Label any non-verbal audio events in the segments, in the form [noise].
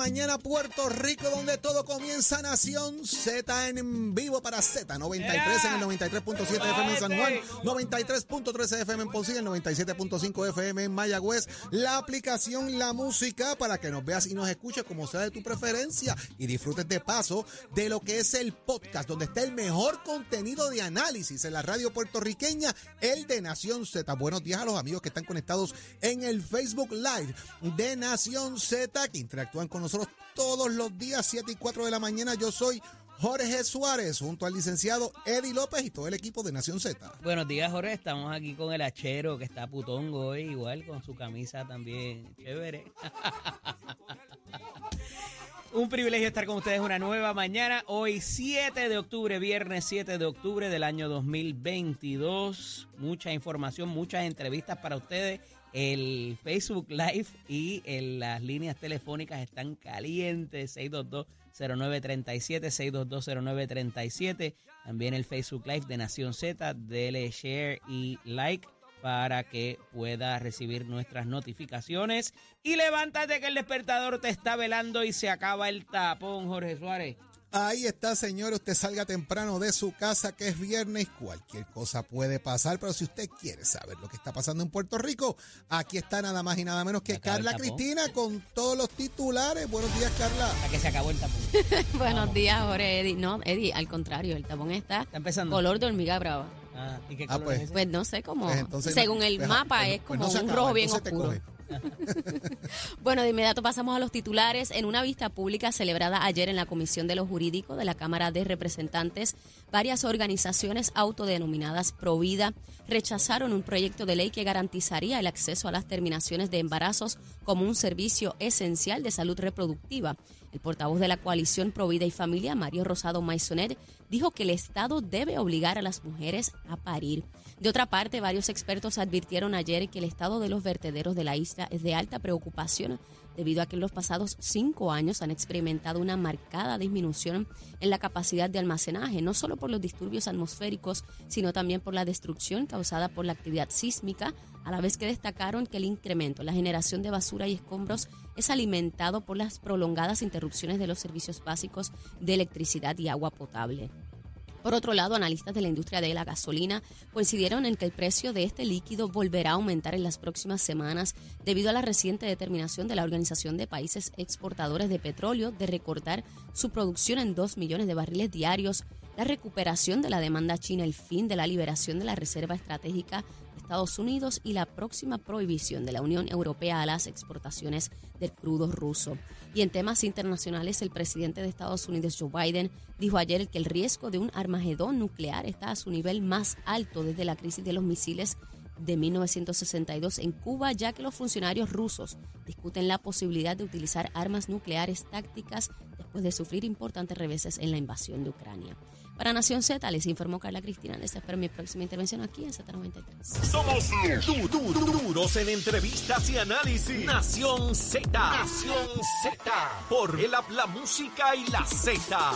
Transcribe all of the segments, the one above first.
mañana, Puerto Rico, donde todo comienza. Nación Z en vivo para Z93 en el 93.7 FM en San Juan, 93.13 FM en Ponce, el 97.5 FM en Mayagüez. La aplicación La Música para que nos veas y nos escuches como sea de tu preferencia y disfrutes de paso de lo que es el podcast, donde está el mejor contenido de análisis en la radio puertorriqueña, el de Nación Z. Buenos días a los amigos que están conectados en el Facebook Live de Nación Z, que interactúan con nosotros todos los días, 7 y 4 de la mañana. Yo soy Jorge Suárez, junto al licenciado Eddie López y todo el equipo de Nación Z. Buenos días, Jorge. Estamos aquí con el hachero que está putongo hoy, igual con su camisa también chévere. [laughs] [laughs] Un privilegio estar con ustedes una nueva mañana. Hoy 7 de octubre, viernes 7 de octubre del año 2022. Mucha información, muchas entrevistas para ustedes. El Facebook Live y las líneas telefónicas están calientes. 622-0937, 622-0937. También el Facebook Live de Nación Z. Dele share y like para que pueda recibir nuestras notificaciones. Y levántate que el despertador te está velando y se acaba el tapón, Jorge Suárez. Ahí está, señor. Usted salga temprano de su casa, que es viernes. Cualquier cosa puede pasar, pero si usted quiere saber lo que está pasando en Puerto Rico, aquí está nada más y nada menos que Carla Cristina con todos los titulares. Buenos días, Carla. A que se acabó el tapón. [laughs] Buenos días, Jorge Eddie. No, Eddie, al contrario, el tapón está, está empezando. color de hormiga brava. Ah, ¿y qué Ah, color pues. es ese? Pues no sé cómo. Pues según el pues, mapa pues, es pues como no se un acaba, rojo bien oscuro. [laughs] Bueno, de inmediato pasamos a los titulares. En una vista pública celebrada ayer en la Comisión de lo Jurídico de la Cámara de Representantes, varias organizaciones autodenominadas Provida rechazaron un proyecto de ley que garantizaría el acceso a las terminaciones de embarazos como un servicio esencial de salud reproductiva. El portavoz de la coalición Provida y Familia, Mario Rosado Maisonet, dijo que el Estado debe obligar a las mujeres a parir. De otra parte, varios expertos advirtieron ayer que el estado de los vertederos de la isla es de alta preocupación debido a que en los pasados cinco años han experimentado una marcada disminución en la capacidad de almacenaje, no solo por los disturbios atmosféricos, sino también por la destrucción causada por la actividad sísmica, a la vez que destacaron que el incremento en la generación de basura y escombros es alimentado por las prolongadas interrupciones de los servicios básicos de electricidad y agua potable. Por otro lado, analistas de la industria de la gasolina coincidieron en que el precio de este líquido volverá a aumentar en las próximas semanas debido a la reciente determinación de la Organización de Países Exportadores de Petróleo de recortar su producción en 2 millones de barriles diarios, la recuperación de la demanda china, el fin de la liberación de la Reserva Estratégica Estados Unidos y la próxima prohibición de la Unión Europea a las exportaciones del crudo ruso. Y en temas internacionales, el presidente de Estados Unidos, Joe Biden, dijo ayer que el riesgo de un armagedón nuclear está a su nivel más alto desde la crisis de los misiles de 1962 en Cuba, ya que los funcionarios rusos discuten la posibilidad de utilizar armas nucleares tácticas después de sufrir importantes reveses en la invasión de Ucrania. Para Nación Z, les informó Carla Cristina. Les espero mi próxima intervención aquí en Z93. Somos du- du- du- duros en entrevistas y análisis. Nación Z. Nación Z. Por el la música y la Z.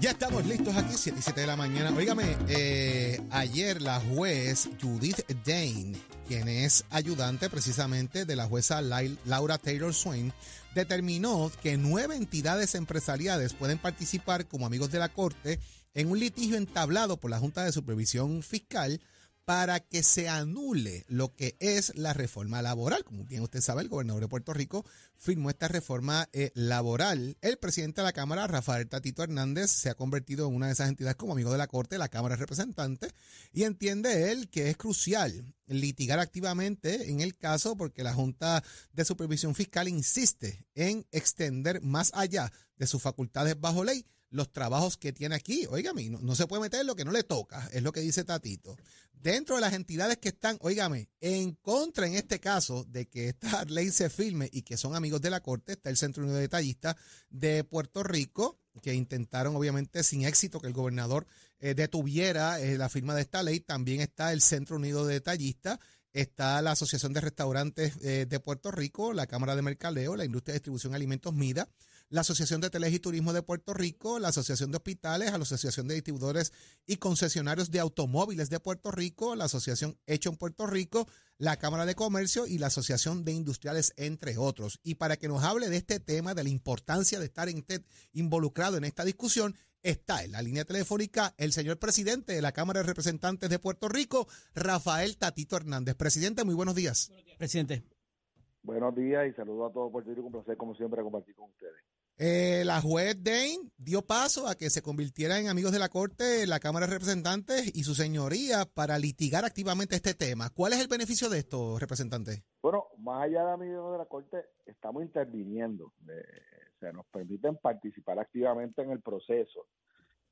Ya estamos listos aquí, 7 y 7 de la mañana. Óigame, eh, ayer la juez Judith Dane, quien es ayudante precisamente de la jueza Laura Taylor Swain, determinó que nueve entidades empresariales pueden participar como amigos de la Corte en un litigio entablado por la Junta de Supervisión Fiscal para que se anule lo que es la reforma laboral. Como bien usted sabe, el gobernador de Puerto Rico firmó esta reforma eh, laboral. El presidente de la Cámara, Rafael Tatito Hernández, se ha convertido en una de esas entidades como amigo de la Corte, la Cámara de Representantes, y entiende él que es crucial litigar activamente en el caso porque la Junta de Supervisión Fiscal insiste en extender más allá de sus facultades bajo ley los trabajos que tiene aquí. Óigame, no, no se puede meter lo que no le toca, es lo que dice Tatito. Dentro de las entidades que están, óigame, en contra en este caso de que esta [laughs] ley se firme y que son amigos de la Corte, está el Centro Unido de Detallistas de Puerto Rico, que intentaron obviamente sin éxito que el gobernador eh, detuviera eh, la firma de esta ley. También está el Centro Unido de Detallistas, está la Asociación de Restaurantes eh, de Puerto Rico, la Cámara de Mercadeo, la Industria de Distribución de Alimentos MIDA, la Asociación de Teles y Turismo de Puerto Rico, la Asociación de Hospitales, la Asociación de Distribuidores y Concesionarios de Automóviles de Puerto Rico, la Asociación Hecho en Puerto Rico, la Cámara de Comercio y la Asociación de Industriales, entre otros. Y para que nos hable de este tema, de la importancia de estar involucrado en esta discusión, está en la línea telefónica el señor presidente de la Cámara de Representantes de Puerto Rico, Rafael Tatito Hernández. Presidente, muy buenos días. Presidente. Buenos días y saludos a todos Puerto Rico. Un placer, como siempre, compartir con ustedes. Eh, la juez Dane dio paso a que se convirtiera en amigos de la Corte, la Cámara de Representantes y su señoría para litigar activamente este tema. ¿Cuál es el beneficio de esto, representante? Bueno, más allá de amigos de la Corte, estamos interviniendo. se nos permiten participar activamente en el proceso.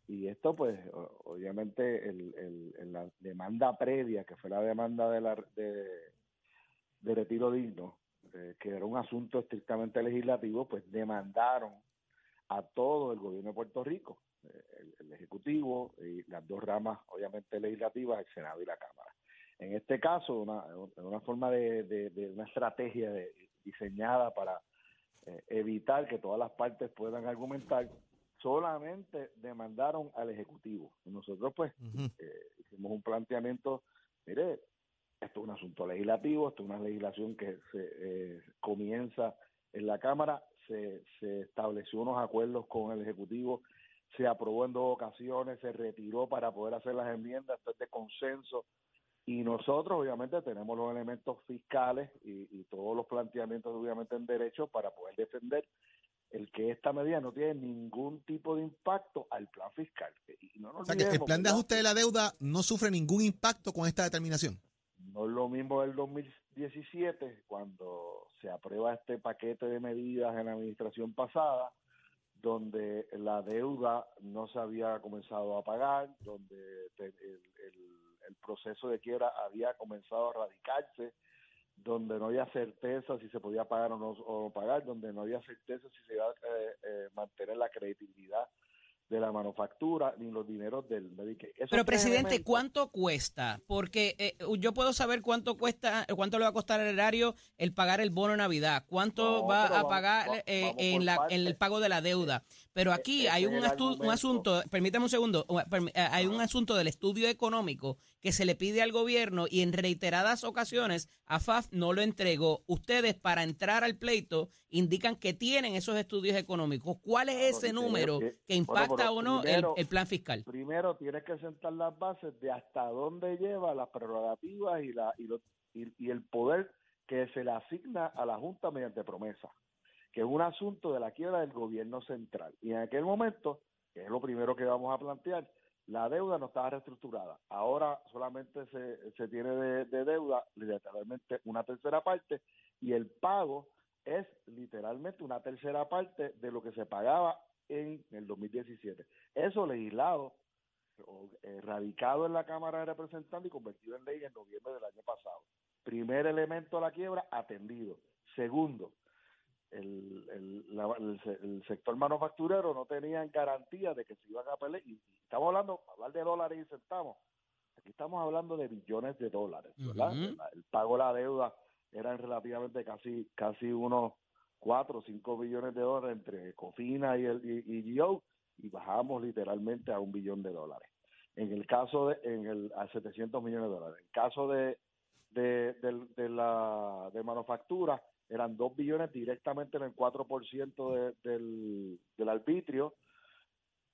Y esto, pues, obviamente, el, la demanda previa, que fue la demanda de, la, de retiro digno, eh, que era un asunto estrictamente legislativo, pues demandaron a todo el gobierno de Puerto Rico, eh, el, Ejecutivo y las dos ramas, obviamente, legislativas, el Senado y la Cámara. En este caso, una, una forma de, de, una estrategia diseñada para eh, evitar que todas las partes puedan argumentar, solamente demandaron al Ejecutivo. Nosotros, pues, hicimos un planteamiento, mire, esto es un asunto legislativo, esto es una legislación que se eh, comienza en la Cámara, se, se estableció unos acuerdos con el Ejecutivo, se aprobó en dos ocasiones, se retiró para poder hacer las enmiendas, esto es de consenso, y nosotros obviamente tenemos los elementos fiscales y, y, todos los planteamientos obviamente en derecho para poder defender el que esta medida no tiene ningún tipo de impacto al plan fiscal. Y no o sea que el plan de ajuste de la deuda no sufre ningún impacto con esta determinación. No es lo mismo del 2017, cuando se aprueba este paquete de medidas en la administración pasada, donde la deuda no se había comenzado a pagar, donde el, proceso de quiebra había comenzado a radicarse, donde no había certeza si se podía pagar o no, pagar, donde no había certeza si se iba a eh, eh, mantener la credibilidad de la manufactura ni los dineros del Medicaid. Pero presidente, ¿cuánto cuesta? Porque eh, yo puedo saber cuánto cuesta, cuánto le va a costar al erario el pagar el bono Navidad, cuánto va a pagar eh, en, la, en el pago de la deuda. Pero eh, aquí hay un, un asunto, permítame un segundo, hay un asunto del estudio económico que se le pide al gobierno y en reiteradas ocasiones AFAF no lo entregó. Ustedes para entrar al pleito indican que tienen esos estudios económicos. ¿Cuál es ese número que, impacta o no el, plan fiscal? Primero tienes que sentar las bases de hasta dónde lleva las prerrogativas y, la, y, y, el poder que se le asigna a la Junta mediante promesa, que es un asunto de la quiebra del gobierno central. Y en aquel momento, que es lo primero que vamos a plantear, la deuda no estaba reestructurada. Ahora solamente se, se tiene de, deuda literalmente una tercera parte y el pago es literalmente una tercera parte de lo que se pagaba en el 2017. Eso legislado, eh, radicado en la Cámara de Representantes y convertido en ley en noviembre del año pasado. Primer elemento de la quiebra, atendido. Segundo, el, el, el, sector manufacturero no tenía garantía de que se iban a pelear. Y, estamos hablando, hablar de dólares y centavos, aquí estamos hablando de billones de dólares, ¿verdad? el, pago de la deuda eran relativamente casi casi unos 4 o 5 billones de dólares entre Cofina y, el, y, y y bajamos literalmente a un billón de dólares. En el caso de, en el, a 700 millones de dólares. En el caso de, de, de, de la de manufactura, eran 2 billones directamente en el 4% de, del, del arbitrio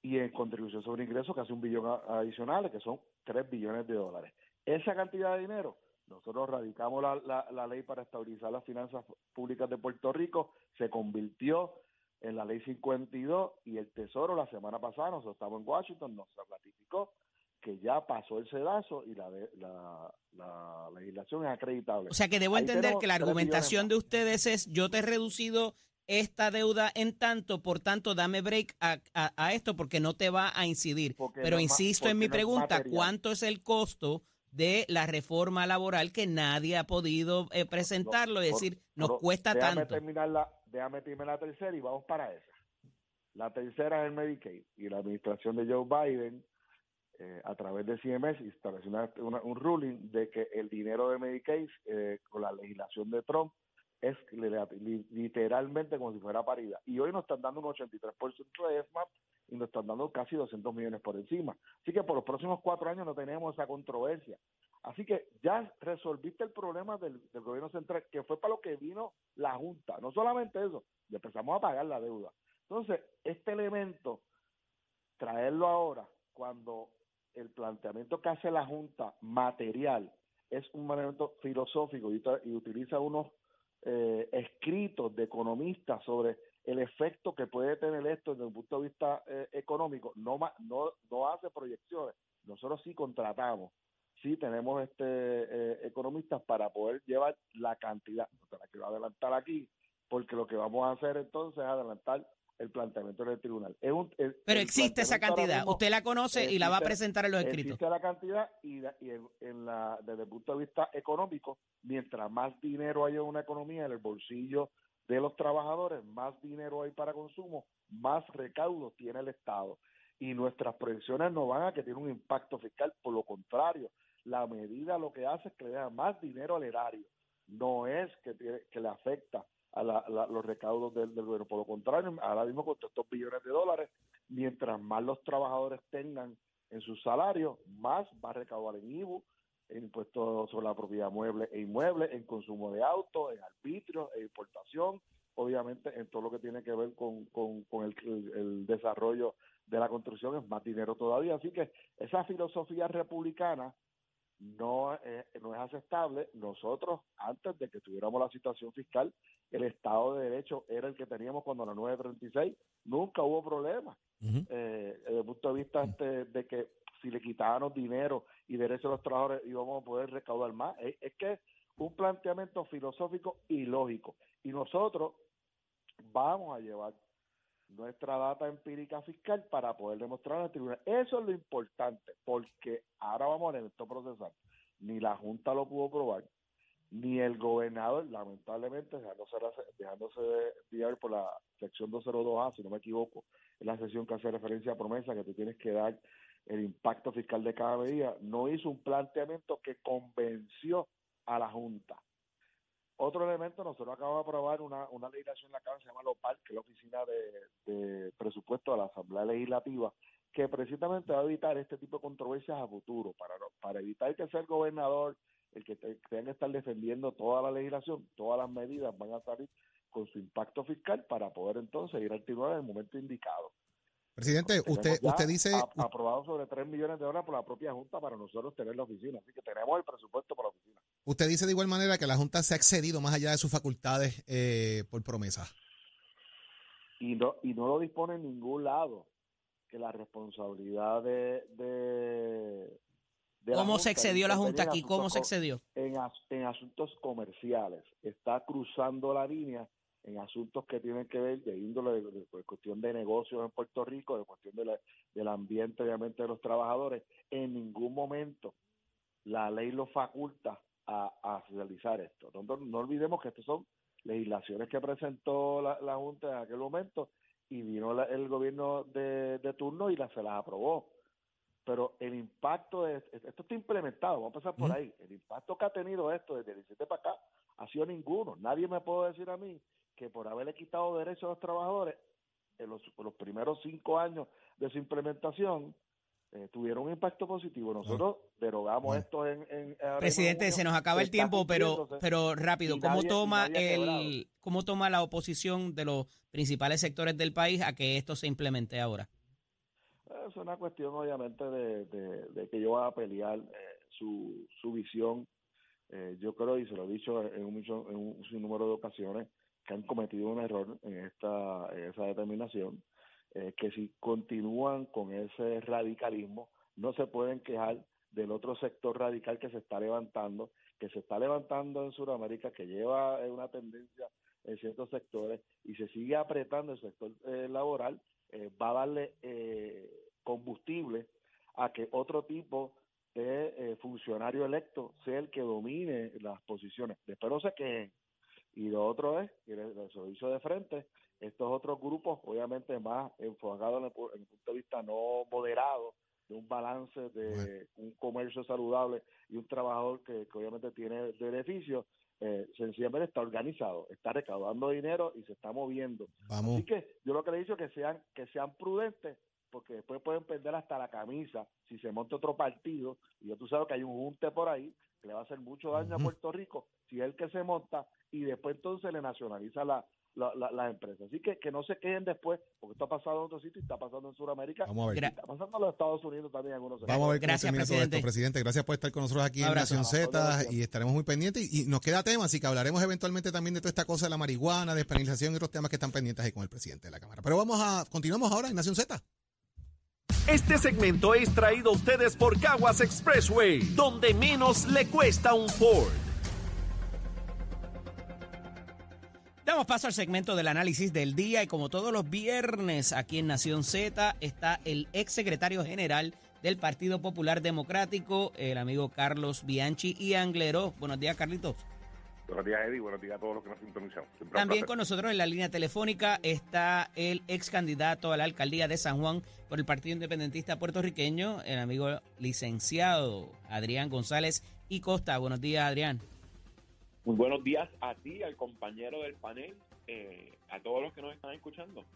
y en contribución sobre ingresos casi un billón adicional, que son 3 billones de dólares. Esa cantidad de dinero, nosotros radicamos la, la, ley para estabilizar las finanzas públicas de Puerto Rico, se convirtió en la ley 52 y el Tesoro la semana pasada, nosotros estamos en Washington, nos ratificó que ya pasó el sedazo y la, la, la legislación es acreditable. O sea que debo entender que la argumentación de ustedes es yo te he reducido esta deuda en tanto, por tanto, dame break a, a, esto porque no te va a incidir. Pero insisto en mi pregunta, ¿cuánto es el costo de la reforma laboral que nadie ha podido eh, presentarlo? Es decir, nos cuesta déjame tanto. Terminar la, déjame terminar la tercera y vamos para esa. La tercera es el Medicaid y la administración de Joe Biden eh, a través de CMS estableció un ruling de que el dinero de Medicaid, eh, con la legislación de Trump, es literalmente como si fuera paridad. Y hoy nos están dando un 83% de ESMAP y nos están dando casi 200 millones por encima. Así que por los próximos cuatro años no tenemos esa controversia. Así que ya resolviste el problema del, gobierno central, que fue para lo que vino la Junta. No solamente eso, empezamos a pagar la deuda. Entonces, este elemento, traerlo ahora, cuando el planteamiento que hace la Junta material es un elemento filosófico y, utiliza unos eh, escritos de economistas sobre el efecto que puede tener esto desde un punto de vista eh, económico, no, no, no hace proyecciones. Nosotros sí contratamos, sí tenemos este eh, economistas para poder llevar la cantidad. No te la quiero adelantar aquí, porque lo que vamos a hacer entonces es adelantar el planteamiento del tribunal. Pero existe esa cantidad, usted la conoce y la va a presentar en los escritos. Existe la cantidad y, en, la, desde el punto de vista económico, mientras más dinero hay en una economía en el bolsillo de los trabajadores, más dinero hay para consumo, más recaudos tiene el Estado. Y nuestras proyecciones no van a que tiene un impacto fiscal, por lo contrario, la medida lo que hace es que le da más dinero al erario, no es que, que le afecta a los recaudos del, gobierno. Por lo contrario, ahora mismo con estos billones de dólares, mientras más los trabajadores tengan en su salario, más va a recaudar en IBU, en impuestos sobre la propiedad mueble e inmueble, en consumo de autos, en arbitrio, en importación, obviamente en todo lo que tiene que ver con, con, el, el, desarrollo de la construcción es más dinero todavía. Así que esa filosofía republicana no, eh, no es aceptable. Nosotros, antes de que tuviéramos la situación fiscal, el Estado de Derecho era el que teníamos cuando la 936, nunca hubo problema. eh, desde el punto de vista este, de que si le quitábamos dinero y derechos a los trabajadores íbamos a poder recaudar más. Es, es que es un planteamiento filosófico y lógico. Y nosotros vamos a llevar nuestra data empírica fiscal para poder demostrar al tribunal. Eso es lo importante, porque ahora vamos a esto procesar. Ni la Junta lo pudo probar, ni el gobernador, lamentablemente, dejándose, dejándose de por la sección 202A, si no me equivoco, es la sección que hace referencia a promesa que tú tienes que dar el impacto fiscal de cada medida, no hizo un planteamiento que convenció a la Junta. Otro elemento, nosotros acabamos de aprobar una, una legislación en la Cámara, se llama LOPAL, que es la Oficina de, Presupuesto de la Asamblea Legislativa, que precisamente va a evitar este tipo de controversias a futuro, para, para evitar que sea el gobernador el que tenga que estar defendiendo toda la legislación, todas las medidas van a salir con su impacto fiscal para poder entonces ir al tribunal en el momento indicado. Presidente, usted, usted dice... aprobado sobre 3 millones de dólares por la propia Junta para nosotros tener la oficina, así que tenemos el presupuesto para la oficina. Usted dice de igual manera que la Junta se ha excedido más allá de sus facultades eh, por promesa. Y no, y no lo dispone en ningún lado, que la responsabilidad de... de, ¿Cómo se excedió la Junta aquí? ¿Cómo se excedió? En, en asuntos comerciales. Está cruzando la línea en asuntos que tienen que ver de índole de, cuestión de negocios en Puerto Rico, de cuestión de del ambiente obviamente de los trabajadores, en ningún momento la ley lo faculta a, a realizar esto. No, no, olvidemos que estas son legislaciones que presentó la, Junta en aquel momento y vino el gobierno de, turno y la, se las aprobó. Pero el impacto de esto está implementado, vamos a pasar por ahí. El impacto que ha tenido esto desde el 17 para acá ha sido ninguno. Nadie me puede decir a mí que por haberle quitado derechos a los trabajadores en los, primeros cinco años de su implementación, eh, tuvieron un impacto positivo. Nosotros derogamos esto en, Presidente, se nos acaba el tiempo, pero pero rápido, ¿cómo toma el cómo toma la oposición de los principales sectores del país a que esto se implemente ahora? Es una cuestión, obviamente, de, que yo voy a pelear eh, su, su visión. Eh, yo creo, y se lo he dicho en un, en un número de ocasiones, que han cometido un error en esta esa determinación, eh, que si continúan con ese radicalismo, no se pueden quejar del otro sector radical que se está levantando, que se está levantando en Sudamérica, que lleva eh, una tendencia en ciertos sectores y se sigue apretando el sector eh, laboral, va a darle combustible a que otro tipo de funcionario electo sea el que domine las posiciones. Después no se quejen, y lo otro es que el, servicio de frente, estos otros grupos, obviamente más enfocados en el, punto de vista no moderado, de un balance de un comercio saludable y un trabajador que, obviamente tiene beneficios, eh, sencillamente está organizado, está recaudando dinero y se está moviendo. Así que yo lo que le dicho es que sean, que sean prudentes, porque después pueden perder hasta la camisa si se monta otro partido, y ya tú sabes que hay un junte por ahí que le va a hacer mucho daño a Puerto Rico si es el que se monta y después entonces le nacionaliza la, la, las empresas. Así que que no se queden después, porque esto ha pasado en otros sitios, está pasando en Sudamérica, Vamos a ver. está pasando en los Estados Unidos también. Algunos Vamos a ver gracias, presidente. presidente. Gracias por estar con nosotros aquí en Nación Z y estaremos muy pendientes. Y, nos queda tema, así que hablaremos eventualmente también de toda esta cosa de la marihuana, de despenalización y otros temas que están pendientes ahí con el presidente de la Cámara. Pero vamos a, continuamos ahora en Nación Z. Este segmento es traído a ustedes por Caguas Expressway, donde menos le cuesta un Ford. Damos paso al segmento del análisis del día y como todos los viernes aquí en Nación Z está el ex secretario general del Partido Popular Democrático, el amigo Carlos Bianchi y Angleró. Buenos días, Carlitos. Buenos días, Eddie. Buenos días a todos los que nos sintonizan. También con nosotros en la línea telefónica está el ex candidato a la alcaldía de San Juan por el Partido Independentista Puertorriqueño, el amigo licenciado Adrián González y Costa. Buenos días, Adrián. Muy buenos días a ti, al compañero del panel, eh, a todos los que nos están escuchando.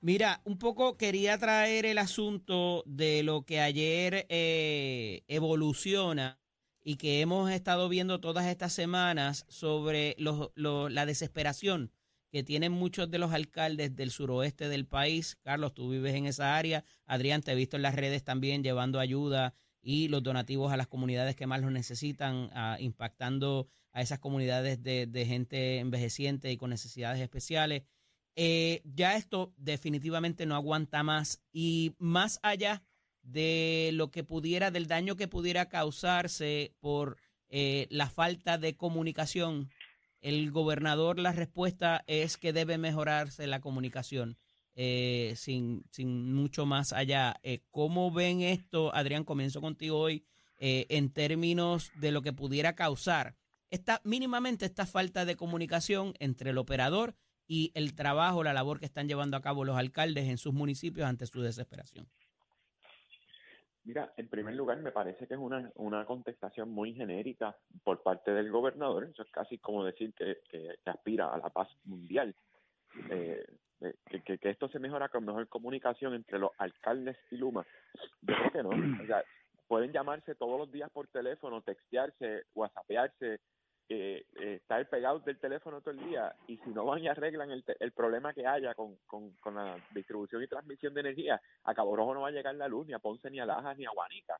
Mira, un poco quería traer el asunto de lo que ayer eh, evoluciona y que hemos estado viendo todas estas semanas sobre la desesperación que tienen muchos de los alcaldes del suroeste del país. Carlos, tú vives en esa área. Adrián, te he visto en las redes también llevando ayuda y los donativos a las comunidades que más lo necesitan, impactando a esas comunidades de, gente envejeciente y con necesidades especiales. Eh, ya esto definitivamente no aguanta más y más allá de lo que pudiera, del daño que pudiera causarse por eh, la falta de comunicación, el gobernador la respuesta es que debe mejorarse la comunicación. Eh, sin, sin mucho más allá. Eh, ¿Cómo ven esto, Adrián? Comienzo contigo hoy eh, en términos de lo que pudiera causar esta mínimamente esta falta de comunicación entre el operador y el trabajo, la labor que están llevando a cabo los alcaldes en sus municipios ante su desesperación. Mira, en primer lugar, me parece que es una, una contestación muy genérica por parte del gobernador. Eso es casi como decir que, que, aspira a la paz mundial. Eh, eh, que, que, esto se mejora con mejor comunicación entre los alcaldes y Luma. Yo creo que no. O sea, pueden llamarse todos los días por teléfono, textearse, whatsappearse, eh, eh, estar pegados del teléfono todo el día y si no van y arreglan el, el problema que haya con, con, con, la distribución y transmisión de energía, a Cabo Rojo no va a llegar la luz, ni a Ponce, ni a Lajas, ni a Guanica.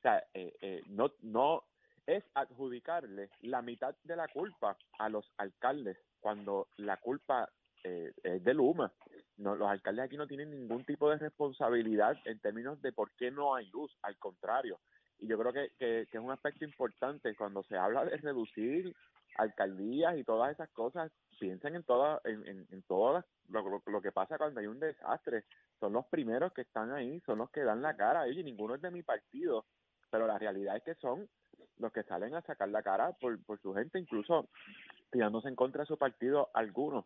O sea, eh, eh, no, no es adjudicarle la mitad de la culpa a los alcaldes cuando la culpa eh, es de Luma. No, los alcaldes aquí no tienen ningún tipo de responsabilidad en términos de por qué no hay luz, al contrario. Y yo creo que, que, es un aspecto importante cuando se habla de reducir alcaldías y todas esas cosas, piensen en todas, en, en, todo lo, lo, que pasa cuando hay un desastre. Son los primeros que están ahí, son los que dan la cara. y ninguno es de mi partido, pero la realidad es que son los que salen a sacar la cara por, por su gente, incluso tirándose en contra de su partido algunos.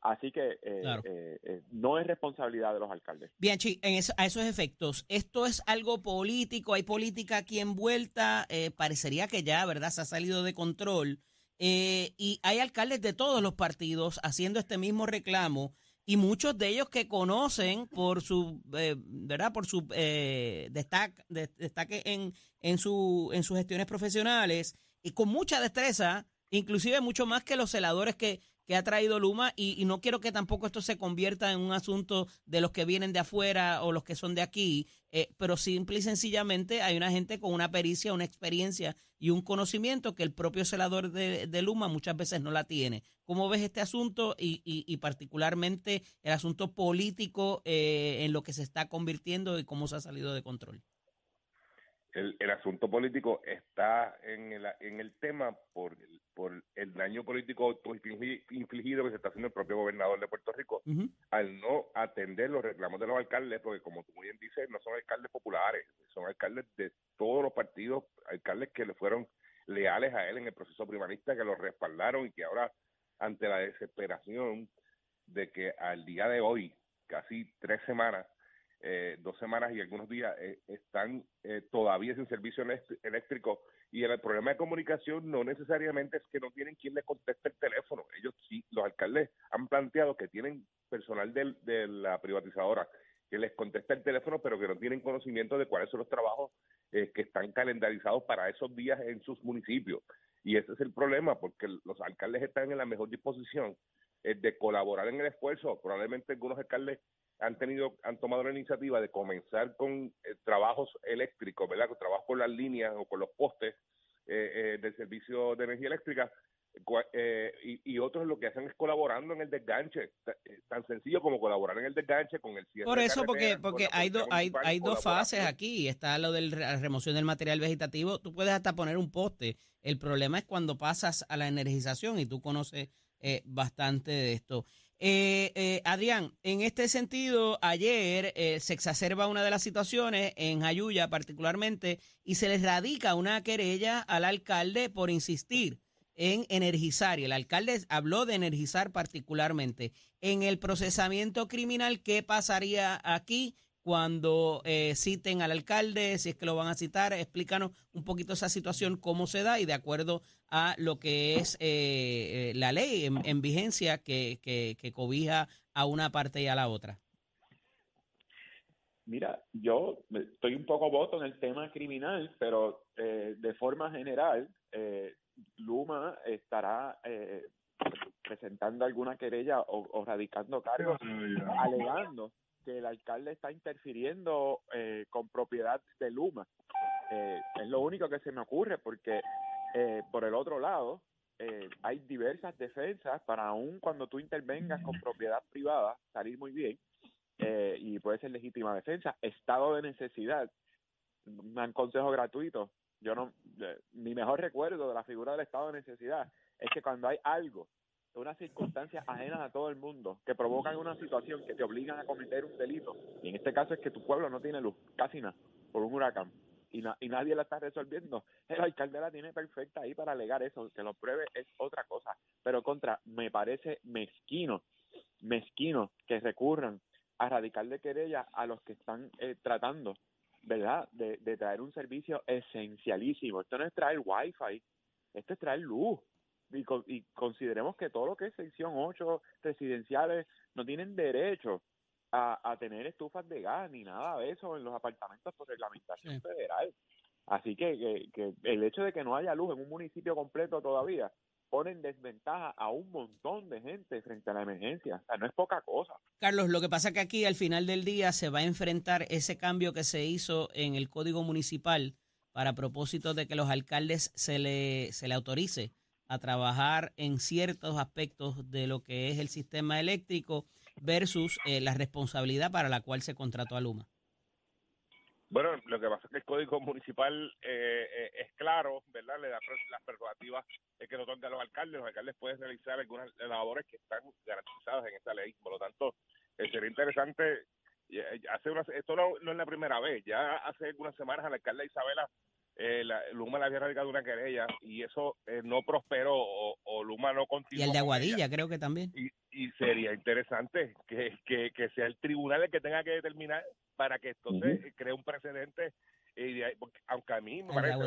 Así que eh, eh, eh, no es responsabilidad de los alcaldes. Bianchi, en a esos efectos, ¿esto es algo político? ¿Hay política aquí envuelta? parecería que ya, ¿verdad? Se ha salido de control. y hay alcaldes de todos los partidos haciendo este mismo reclamo y muchos de ellos que conocen por su, ¿verdad? Por su destaque, destaque en, en, su, en sus gestiones profesionales y con mucha destreza, inclusive mucho más que los celadores que que ha traído Luma y, no quiero que tampoco esto se convierta en un asunto de los que vienen de afuera o los que son de aquí, eh, pero simple y sencillamente hay una gente con una pericia, una experiencia y un conocimiento que el propio celador de, Luma muchas veces no la tiene. ¿Cómo ves este asunto y, y, particularmente el asunto político eh, en lo que se está convirtiendo y cómo se ha salido de control? El, el asunto político está en el, en el tema por el, por el daño político infligido que se está haciendo el propio gobernador de Puerto Rico al no atender los reclamos de los alcaldes, porque como tú muy bien dices, no son alcaldes populares, son alcaldes de todos los partidos, alcaldes que le fueron leales a él en el proceso primarista, que lo respaldaron y que ahora, ante la desesperación de que al día de hoy, casi tres semanas, dos semanas y algunos días están todavía sin servicio eléctrico y el problema de comunicación no necesariamente es que no tienen quien le conteste el teléfono. Ellos sí, los alcaldes han planteado que tienen personal de la privatizadora que les contesta el teléfono, pero que no tienen conocimiento de cuáles son los trabajos eh, que están calendarizados para esos días en sus municipios. Y ese es el problema, porque los alcaldes están en la mejor disposición eh, de colaborar en el esfuerzo. Probablemente algunos alcaldes han tenido, han tomado la iniciativa de comenzar con eh, trabajos eléctricos, ¿verdad? Con trabajos con las líneas o con los postes del servicio de energía eléctrica, eh, y, otros lo que hacen es colaborando en el desganche, eh, tan sencillo como colaborar en el desganche con el cierre Por eso, porque porque hay, hay, hay dos fases aquí, está lo de la remoción del material vegetativo, tú puedes hasta poner un poste, el problema es cuando pasas a la energización y tú conoces eh, bastante de esto. Adrián, en este sentido, ayer se exacerba una de las situaciones en Jayuya particularmente y se le radica una querella al alcalde por insistir en energizar, y el alcalde habló de energizar particularmente. En el procesamiento criminal, ¿qué pasaría aquí cuando eh, citen al alcalde, si es que lo van a citar? Explícanos un poquito esa situación, cómo se da y de acuerdo a lo que es eh, eh, la ley en, vigencia que, que, cobija a una parte y a la otra. Mira, yo estoy un poco voto en el tema criminal, pero de forma general, Luma estará eh, presentando alguna querella o, radicando cargos alegando que el alcalde está interfiriendo eh, con propiedad de Luma. Eh, es lo único que se me ocurre porque por el otro lado hay diversas defensas para aún cuando tú intervengas con propiedad privada salir muy bien y puede ser legítima defensa. Estado de necesidad, un consejo gratuito, yo no, mi mejor recuerdo de la figura del estado de necesidad es que cuando hay algo, unas circunstancias ajenas a todo el mundo que provocan una situación que te obligan a cometer un delito, y en este caso es que tu pueblo no tiene luz, casi nada, por un huracán, y, nadie la está resolviendo, [laughs] el alcalde la tiene perfecta ahí para alegar eso, que lo pruebe es otra cosa, pero contra, me parece mezquino, mezquino que recurran a radical de querella a los que están eh, tratando ¿verdad? De, de traer un servicio esencialísimo. Esto no es traer wifi, esto es traer luz. Y, y consideremos que todo lo que es sección 8 residenciales no tienen derecho a, a, tener estufas de gas ni nada de eso en los apartamentos por reglamentación federal. Así que, que, que, el hecho de que no haya luz en un municipio completo todavía pone en desventaja a un montón de gente frente a la emergencia. O sea, no es poca cosa. Carlos, lo que pasa es que aquí al final del día se va a enfrentar ese cambio que se hizo en el Código Municipal para propósito de que los alcaldes se le, se le autorice a trabajar en ciertos aspectos de lo que es el sistema eléctrico versus eh, la responsabilidad para la cual se contrató a Luma. Bueno, lo que pasa es que el código municipal eh, eh, es claro, ¿verdad? Le da las prerrogativas que no otorga a los alcaldes. Los alcaldes pueden realizar algunas labores que están garantizadas en esta ley. Por lo tanto, eh, sería interesante. hace una, esto no, es la primera vez. Ya hace algunas semanas al alcalde Isabela eh, la, Luma le había radicado una querella y eso no prosperó o, Luma no continuó. Y el de Aguadilla, creo que también. Y, y sería interesante que, que, que sea el tribunal el que tenga que determinar para que esto se cree un precedente, eh, aunque a mí me parece...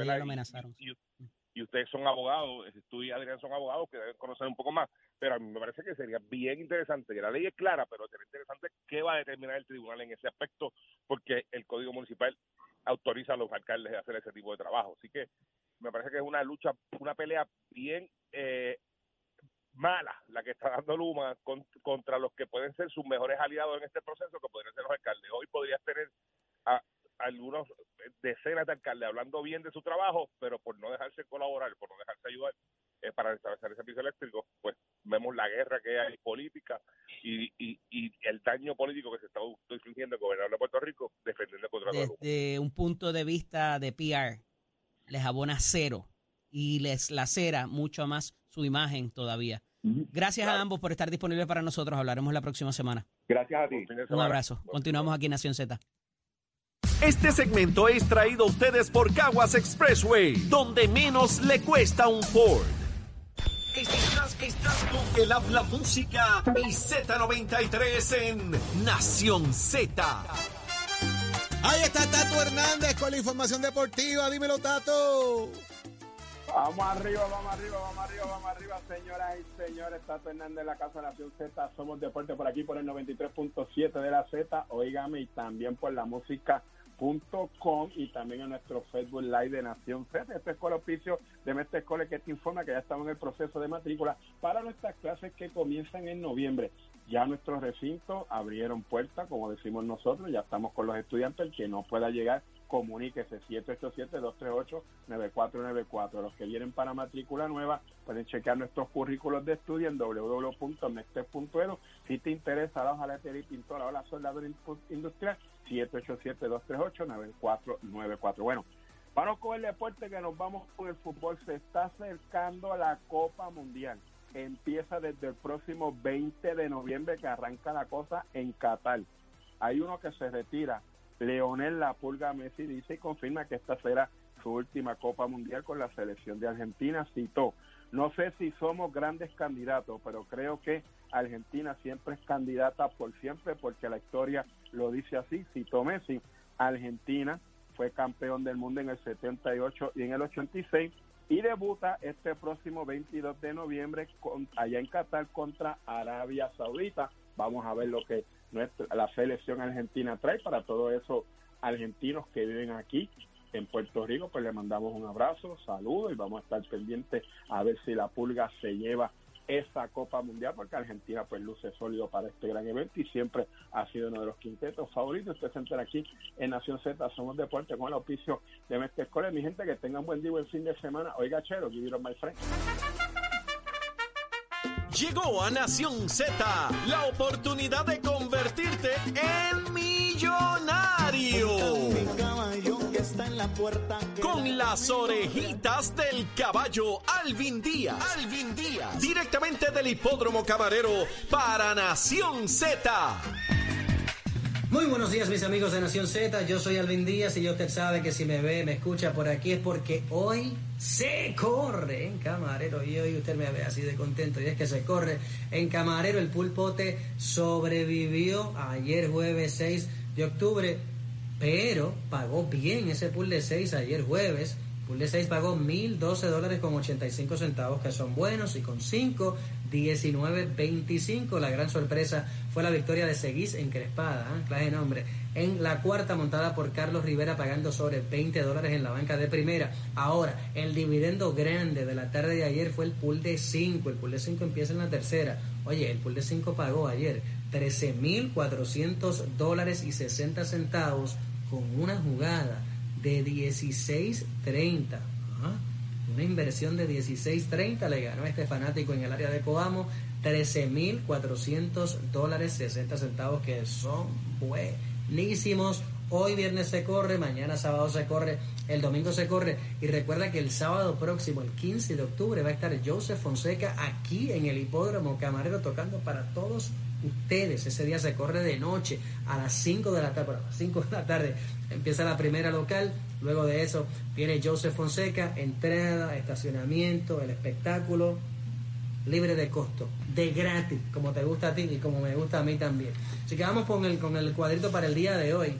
Y, ustedes son abogados, tú y Adrián son abogados que deben conocer un poco más, pero a mí me parece que sería bien interesante, que la ley es clara, pero sería interesante qué va a determinar el tribunal en ese aspecto, porque el Código Municipal autoriza a los alcaldes a hacer ese tipo de trabajo. Así que me parece que es una lucha, una pelea bien eh, mala la que está dando Luma contra los que pueden ser sus mejores aliados en este proceso, que podrían ser los alcaldes. Hoy podrías tener a algunos decenas de alcaldes hablando bien de su trabajo, pero por no dejarse colaborar, por no dejarse ayudar eh, para establecer el servicio eléctrico, pues vemos la guerra que hay política y, y, y el daño político que se está infligiendo el gobernador de Puerto Rico defendiendo contra Desde Desde un punto de vista de PR, les abona cero y les lacera mucho más su imagen todavía. Gracias a ambos por estar disponibles para nosotros. Hablaremos la próxima semana. Gracias a ti. Un abrazo. Continuamos aquí en Nación Z. Este segmento es traído a ustedes por Caguas Expressway, donde menos le cuesta un Ford. Estás, estás con el habla música y Z93 en Nación Z. Ahí está Tato Hernández con la información deportiva. Dímelo, Tato. Vamos arriba, vamos arriba, vamos arriba, vamos arriba, señoras y señores. Tato Hernández de la Casa Nación Z. Somos Deporte por aquí por el 93.7 de la Z. Oígame y también por la música Com y también en nuestro Facebook Live de Nación Z. Este es el oficio de Mestre Escuela que te informa que ya estamos en el proceso de matrícula para nuestras clases que comienzan en noviembre. Ya nuestros recintos abrieron puertas, como decimos nosotros, ya estamos con los estudiantes. El que no pueda llegar, comuníquese 787-238-9494. Los que vienen para matrícula nueva pueden chequear nuestros currículos de estudio en www.mestre.edu. Si te interesa la hojalatería y pintora o la soldadura industrial, 787-238-9494. Bueno, vamos con el deporte que nos vamos con el fútbol. Se está acercando a la Copa Mundial. Empieza desde el próximo 20 de noviembre que arranca la cosa en Qatar. Hay uno que se retira. Leonel La Pulga Messi dice y confirma que esta será su última Copa Mundial con la selección de Argentina. Citó, no sé si somos grandes candidatos, pero creo que Argentina siempre es candidata por siempre porque la historia lo dice así. Citó Messi, Argentina fue campeón del mundo en el 78 y en el 86 y debuta este próximo 22 de noviembre allá en Qatar contra Arabia Saudita. Vamos a ver lo que nuestra, la selección argentina trae para todos esos argentinos que viven aquí en Puerto Rico, pues le mandamos un abrazo, saludos y vamos a estar pendientes a ver si la pulga se lleva esa Copa Mundial, porque Argentina pues luce sólido para este gran evento y siempre ha sido uno de los quintetos favoritos. Usted se entera aquí en Nación Z, somos deporte con el auspicio de Mestre Escoles. Mi gente, que tengan buen día, buen fin de semana. Oiga, chero, give it my friend. Llegó a Nación Z la oportunidad de convertirte en millonario con las orejitas del caballo Alvin Díaz. Alvin Díaz. Directamente del hipódromo camarero para Nación Z. Muy buenos días mis amigos de Nación Z, yo soy Alvin Díaz y usted sabe que si me ve, me escucha por aquí es porque hoy se corre en Camarero y hoy usted me ve así de contento y es que se corre en Camarero, el pulpote sobrevivió ayer jueves 6 de octubre pero pagó bien ese pool de 6 ayer jueves. Pool de 6 pagó 1.012 dólares con 85 centavos, que son buenos, y con 5, 19.25. La gran sorpresa fue la victoria de Seguís encrespada, ¿eh? clase de nombre, en la cuarta montada por Carlos Rivera pagando sobre 20 dólares en la banca de primera. Ahora, el dividendo grande de la tarde de ayer fue el pool de 5. El pool de 5 empieza en la tercera. Oye, el pool de 5 pagó ayer 13.400 dólares y 60 centavos con una jugada de 16.30. Una inversión de 16.30 le ganó a este fanático en el área de Coamo 13.400 dólares 60 centavos que son buenísimos. Hoy viernes se corre, mañana sábado se corre, el domingo se corre. Y recuerda que el sábado próximo, el 15 de octubre, va a estar Joseph Fonseca aquí en el hipódromo Camarero tocando para todos ustedes. Ese día se corre de noche a las 5 de la tarde. a las 5 de la tarde empieza la primera local. Luego de eso viene Joseph Fonseca, entrada, estacionamiento, el espectáculo libre de costo, de gratis, como te gusta a ti y como me gusta a mí también. Así que vamos con el, con el cuadrito para el día de hoy.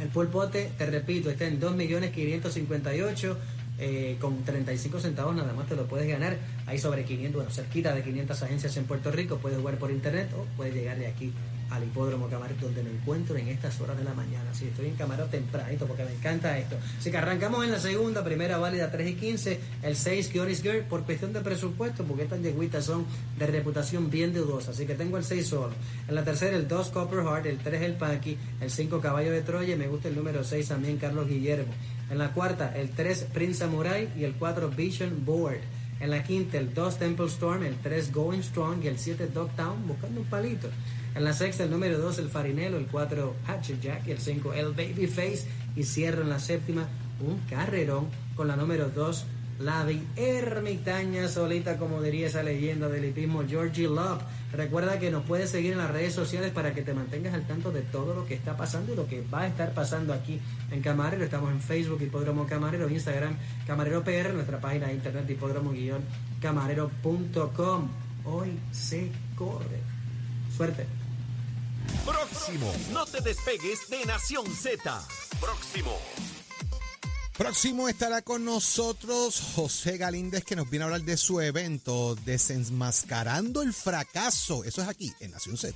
El pulpote, te repito, está en 2.558.000 eh, con 35 centavos nada más te lo puedes ganar. Hay sobre 500, bueno, cerquita de 500 agencias en Puerto Rico. Puedes jugar por internet o puedes llegar de aquí al hipódromo Camarero, donde me encuentro en estas horas de la mañana. Sí, estoy en Camarero tempranito porque me encanta esto. Así que arrancamos en la segunda, primera válida 3 y 15. El 6, Kioris Girl, por cuestión de presupuesto, porque estas yeguitas son de reputación bien dudosa. Así que tengo el 6 solo. En la tercera, el 2, Copper Heart. El 3, el Paki. El 5, Caballo de Troya. Me gusta el número 6 también, Carlos Guillermo. En la cuarta, el 3 Prince Samurai y el 4 Vision Board. En la quinta, el 2 Temple Storm, el 3 Going Strong y el 7 Dogtown buscando un palito. En la sexta, el número 2 el Farinelo, el 4 Hatchet Jack el 5 el Babyface. Y cierro en la séptima un carrerón con la número 2 la ermitaña solita, como diría esa leyenda del hipismo Georgie Love. Recuerda que nos puedes seguir en las redes sociales para que te mantengas al tanto de todo lo que está pasando y lo que va a estar pasando aquí en Camarero. Estamos en Facebook, Hipódromo Camarero, Instagram, Camarero PR, nuestra página de internet, hipódromo-camarero.com. Hoy se corre. Suerte. Próximo. No te despegues de Nación Z. Próximo. Próximo estará con nosotros José Galíndez que nos viene a hablar de su evento Desenmascarando el fracaso. Eso es aquí en Nación Z.